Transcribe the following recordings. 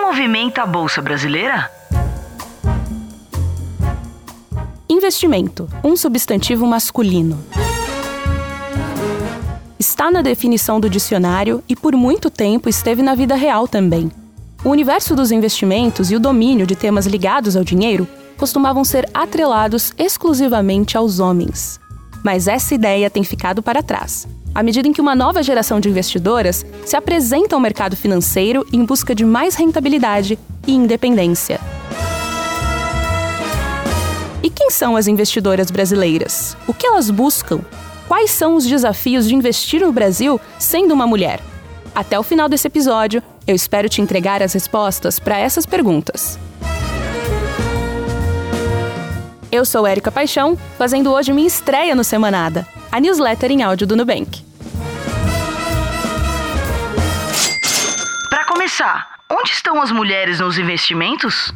movimenta a Bolsa Brasileira? Investimento, um substantivo masculino. Está na definição do dicionário e por muito tempo esteve na vida real também. O universo dos investimentos e o domínio de temas ligados ao dinheiro costumavam ser atrelados exclusivamente aos homens. Mas essa ideia tem ficado para trás, à medida em que uma nova geração de investidoras se apresenta ao mercado financeiro em busca de mais rentabilidade e independência. E quem são as investidoras brasileiras? O que elas buscam? Quais são os desafios de investir no Brasil sendo uma mulher? Até o final desse episódio, eu espero te entregar as respostas para essas perguntas. Eu sou Érica Paixão, fazendo hoje minha estreia no Semanada, a newsletter em áudio do Nubank. Para começar, onde estão as mulheres nos investimentos?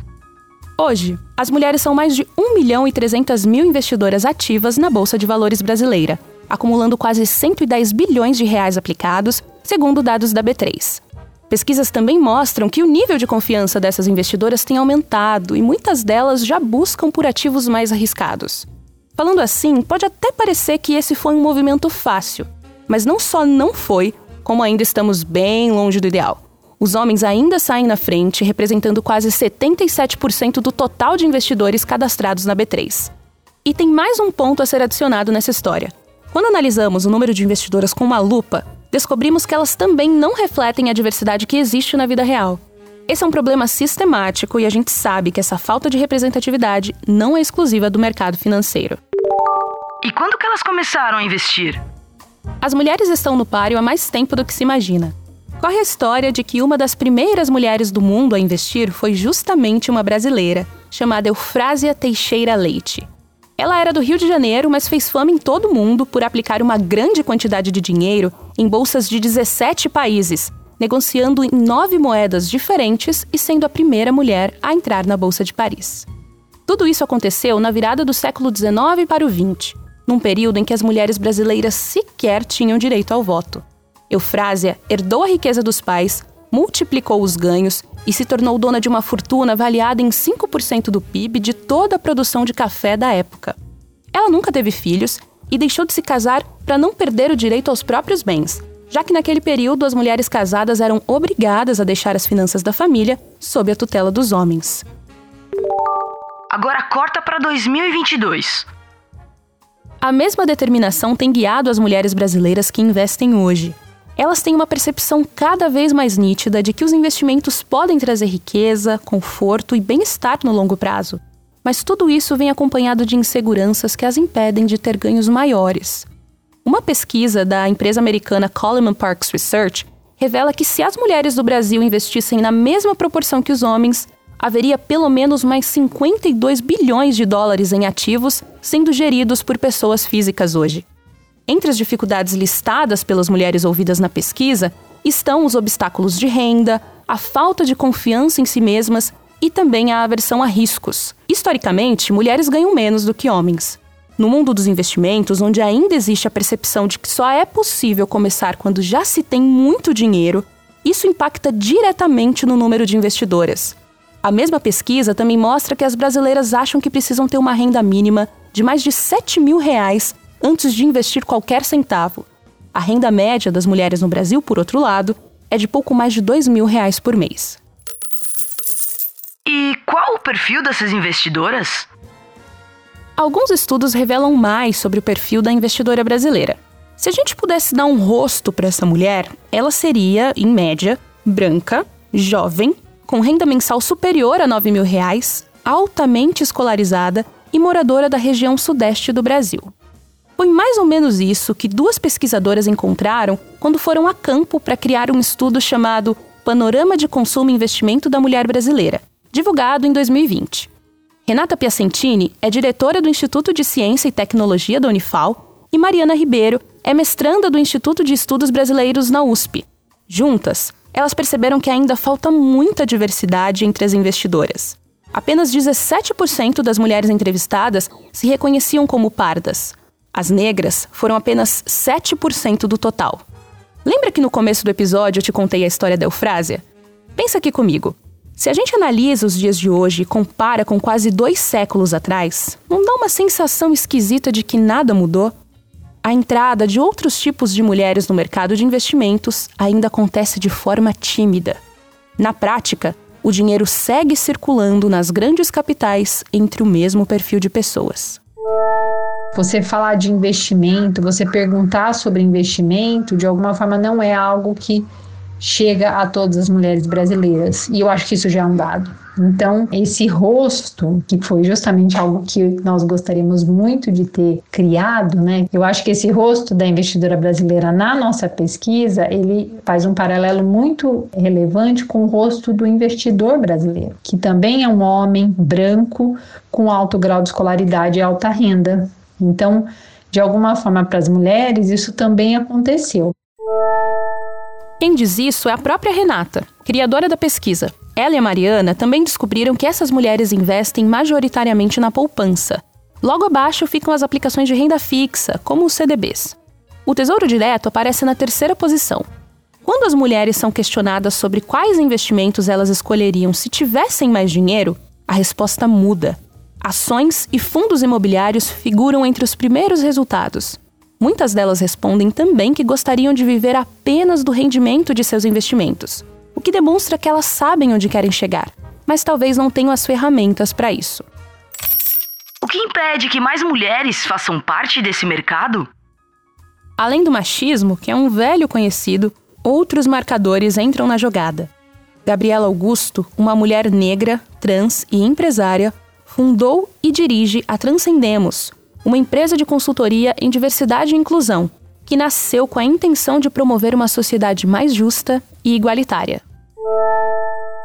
Hoje, as mulheres são mais de 1 milhão e 300 mil investidoras ativas na Bolsa de Valores brasileira, acumulando quase 110 bilhões de reais aplicados, segundo dados da B3. Pesquisas também mostram que o nível de confiança dessas investidoras tem aumentado e muitas delas já buscam por ativos mais arriscados. Falando assim, pode até parecer que esse foi um movimento fácil, mas não só não foi, como ainda estamos bem longe do ideal. Os homens ainda saem na frente, representando quase 77% do total de investidores cadastrados na B3. E tem mais um ponto a ser adicionado nessa história. Quando analisamos o número de investidoras com uma lupa, descobrimos que elas também não refletem a diversidade que existe na vida real. Esse é um problema sistemático e a gente sabe que essa falta de representatividade não é exclusiva do mercado financeiro. E quando que elas começaram a investir? As mulheres estão no páreo há mais tempo do que se imagina. Corre a história de que uma das primeiras mulheres do mundo a investir foi justamente uma brasileira, chamada Eufrásia Teixeira Leite. Ela era do Rio de Janeiro, mas fez fama em todo o mundo por aplicar uma grande quantidade de dinheiro em bolsas de 17 países, negociando em nove moedas diferentes e sendo a primeira mulher a entrar na Bolsa de Paris. Tudo isso aconteceu na virada do século XIX para o XX, num período em que as mulheres brasileiras sequer tinham direito ao voto. Eufrásia herdou a riqueza dos pais, multiplicou os ganhos e se tornou dona de uma fortuna avaliada em 5% do PIB de toda a produção de café da época. Ela nunca teve filhos e deixou de se casar para não perder o direito aos próprios bens, já que naquele período as mulheres casadas eram obrigadas a deixar as finanças da família sob a tutela dos homens. Agora corta para 2022. A mesma determinação tem guiado as mulheres brasileiras que investem hoje. Elas têm uma percepção cada vez mais nítida de que os investimentos podem trazer riqueza, conforto e bem-estar no longo prazo. Mas tudo isso vem acompanhado de inseguranças que as impedem de ter ganhos maiores. Uma pesquisa da empresa americana Coleman Parks Research revela que se as mulheres do Brasil investissem na mesma proporção que os homens, haveria pelo menos mais 52 bilhões de dólares em ativos sendo geridos por pessoas físicas hoje. Entre as dificuldades listadas pelas mulheres ouvidas na pesquisa estão os obstáculos de renda, a falta de confiança em si mesmas e também a aversão a riscos. Historicamente, mulheres ganham menos do que homens. No mundo dos investimentos, onde ainda existe a percepção de que só é possível começar quando já se tem muito dinheiro, isso impacta diretamente no número de investidoras. A mesma pesquisa também mostra que as brasileiras acham que precisam ter uma renda mínima de mais de 7 mil reais antes de investir qualquer centavo. A renda média das mulheres no Brasil, por outro lado, é de pouco mais de 2 mil reais por mês. E qual o perfil dessas investidoras? Alguns estudos revelam mais sobre o perfil da investidora brasileira. Se a gente pudesse dar um rosto para essa mulher, ela seria, em média, branca, jovem, com renda mensal superior a 9 mil reais, altamente escolarizada e moradora da região sudeste do Brasil. Foi mais ou menos isso que duas pesquisadoras encontraram quando foram a campo para criar um estudo chamado Panorama de Consumo e Investimento da Mulher Brasileira, divulgado em 2020. Renata Piacentini é diretora do Instituto de Ciência e Tecnologia da Unifal e Mariana Ribeiro é mestranda do Instituto de Estudos Brasileiros na USP. Juntas, elas perceberam que ainda falta muita diversidade entre as investidoras. Apenas 17% das mulheres entrevistadas se reconheciam como pardas. As negras foram apenas 7% do total. Lembra que no começo do episódio eu te contei a história da Eufrásia? Pensa aqui comigo. Se a gente analisa os dias de hoje e compara com quase dois séculos atrás, não dá uma sensação esquisita de que nada mudou? A entrada de outros tipos de mulheres no mercado de investimentos ainda acontece de forma tímida. Na prática, o dinheiro segue circulando nas grandes capitais entre o mesmo perfil de pessoas. Você falar de investimento, você perguntar sobre investimento, de alguma forma não é algo que chega a todas as mulheres brasileiras. E eu acho que isso já é um dado. Então, esse rosto, que foi justamente algo que nós gostaríamos muito de ter criado, né? Eu acho que esse rosto da investidora brasileira na nossa pesquisa, ele faz um paralelo muito relevante com o rosto do investidor brasileiro, que também é um homem branco com alto grau de escolaridade e alta renda. Então, de alguma forma, para as mulheres, isso também aconteceu. Quem diz isso é a própria Renata, criadora da pesquisa. Ela e a Mariana também descobriram que essas mulheres investem majoritariamente na poupança. Logo abaixo ficam as aplicações de renda fixa, como os CDBs. O Tesouro Direto aparece na terceira posição. Quando as mulheres são questionadas sobre quais investimentos elas escolheriam se tivessem mais dinheiro, a resposta muda. Ações e fundos imobiliários figuram entre os primeiros resultados. Muitas delas respondem também que gostariam de viver apenas do rendimento de seus investimentos, o que demonstra que elas sabem onde querem chegar, mas talvez não tenham as ferramentas para isso. O que impede que mais mulheres façam parte desse mercado? Além do machismo, que é um velho conhecido, outros marcadores entram na jogada. Gabriela Augusto, uma mulher negra, trans e empresária, fundou e dirige a Transcendemos, uma empresa de consultoria em diversidade e inclusão, que nasceu com a intenção de promover uma sociedade mais justa e igualitária.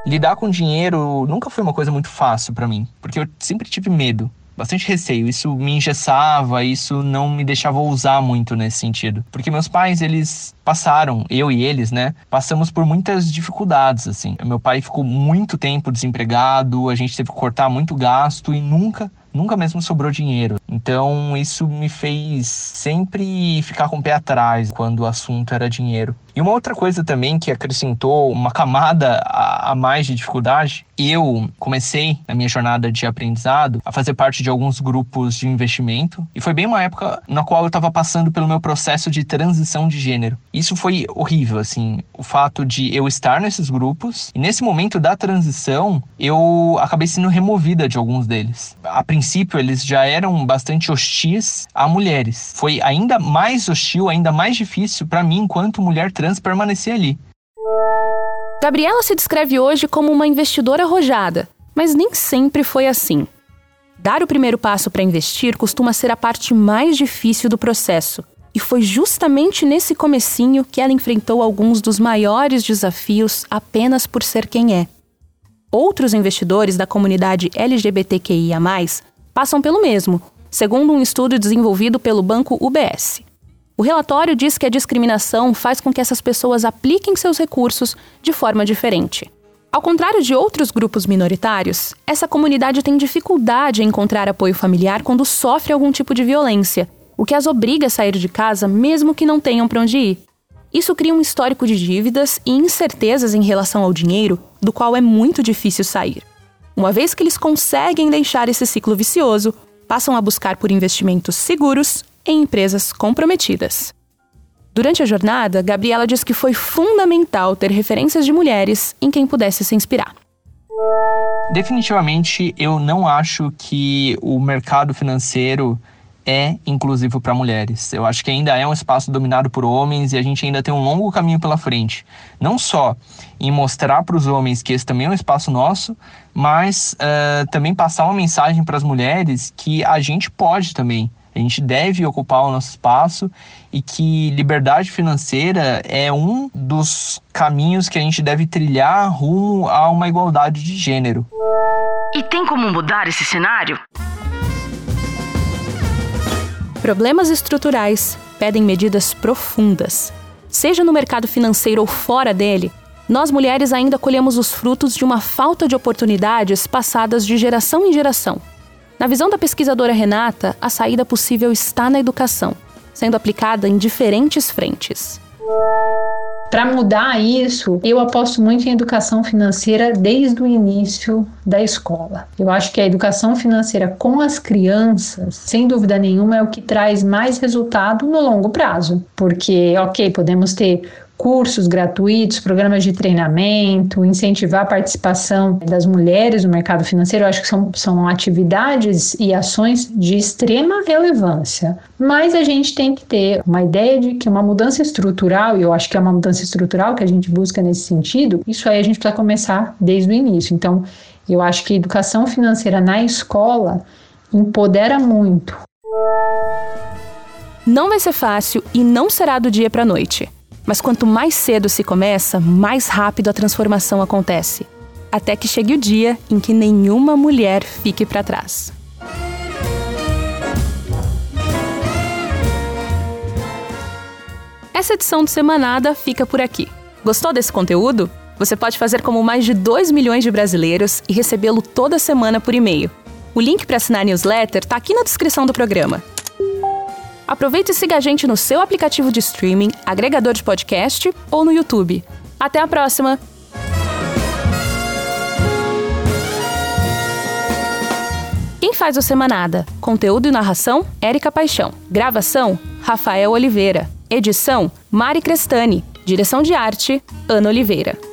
Lidar com dinheiro nunca foi uma coisa muito fácil para mim, porque eu sempre tive medo bastante receio. Isso me engessava, isso não me deixava ousar muito nesse sentido. Porque meus pais, eles passaram, eu e eles, né? Passamos por muitas dificuldades, assim. Meu pai ficou muito tempo desempregado, a gente teve que cortar muito gasto e nunca nunca mesmo sobrou dinheiro. Então isso me fez sempre ficar com o pé atrás quando o assunto era dinheiro. E uma outra coisa também que acrescentou uma camada a, mais de dificuldade, eu comecei na minha jornada de aprendizado a fazer parte de alguns grupos de investimento e foi bem uma época na qual eu estava passando pelo meu processo de transição de gênero. Isso foi horrível, assim, o fato de eu estar nesses grupos e nesse momento da transição eu acabei sendo removida de alguns deles. A princípio eles já eram bastante hostis a mulheres. Foi ainda mais hostil, ainda mais difícil para mim enquanto mulher trans permanecer ali. Gabriela se descreve hoje como uma investidora arrojada, mas nem sempre foi assim. Dar o primeiro passo para investir costuma ser a parte mais difícil do processo, e foi justamente nesse comecinho que ela enfrentou alguns dos maiores desafios apenas por ser quem é. Outros investidores da comunidade LGBTQIA+, passam pelo mesmo, segundo um estudo desenvolvido pelo banco UBS. O relatório diz que a discriminação faz com que essas pessoas apliquem seus recursos de forma diferente. Ao contrário de outros grupos minoritários, essa comunidade tem dificuldade em encontrar apoio familiar quando sofre algum tipo de violência, o que as obriga a sair de casa mesmo que não tenham para onde ir. Isso cria um histórico de dívidas e incertezas em relação ao dinheiro, do qual é muito difícil sair. Uma vez que eles conseguem deixar esse ciclo vicioso, passam a buscar por investimentos seguros em empresas comprometidas. Durante a jornada, Gabriela diz que foi fundamental ter referências de mulheres em quem pudesse se inspirar. Definitivamente, eu não acho que o mercado financeiro é inclusivo para mulheres. Eu acho que ainda é um espaço dominado por homens e a gente ainda tem um longo caminho pela frente. Não só em mostrar para os homens que esse também é um espaço nosso, mas uh, também passar uma mensagem para as mulheres que a gente pode também a gente deve ocupar o nosso espaço e que liberdade financeira é um dos caminhos que a gente deve trilhar rumo a uma igualdade de gênero. E tem como mudar esse cenário? Problemas estruturais pedem medidas profundas. Seja no mercado financeiro ou fora dele, nós mulheres ainda colhemos os frutos de uma falta de oportunidades passadas de geração em geração. Na visão da pesquisadora Renata, a saída possível está na educação, sendo aplicada em diferentes frentes. Para mudar isso, eu aposto muito em educação financeira desde o início da escola. Eu acho que a educação financeira com as crianças, sem dúvida nenhuma, é o que traz mais resultado no longo prazo. Porque, ok, podemos ter cursos gratuitos, programas de treinamento, incentivar a participação das mulheres no mercado financeiro, eu acho que são, são atividades e ações de extrema relevância. Mas a gente tem que ter uma ideia de que uma mudança estrutural, e eu acho que é uma mudança estrutural que a gente busca nesse sentido, isso aí a gente precisa começar desde o início. Então, eu acho que educação financeira na escola empodera muito. Não vai ser fácil e não será do dia para a noite. Mas quanto mais cedo se começa, mais rápido a transformação acontece. Até que chegue o dia em que nenhuma mulher fique para trás. Essa edição do Semanada fica por aqui. Gostou desse conteúdo? Você pode fazer como mais de 2 milhões de brasileiros e recebê-lo toda semana por e-mail. O link para assinar a newsletter está aqui na descrição do programa. Aproveite e siga a gente no seu aplicativo de streaming, agregador de podcast ou no YouTube. Até a próxima! Quem faz o Semanada? Conteúdo e narração: Érica Paixão. Gravação: Rafael Oliveira. Edição: Mari Crestani. Direção de arte: Ana Oliveira.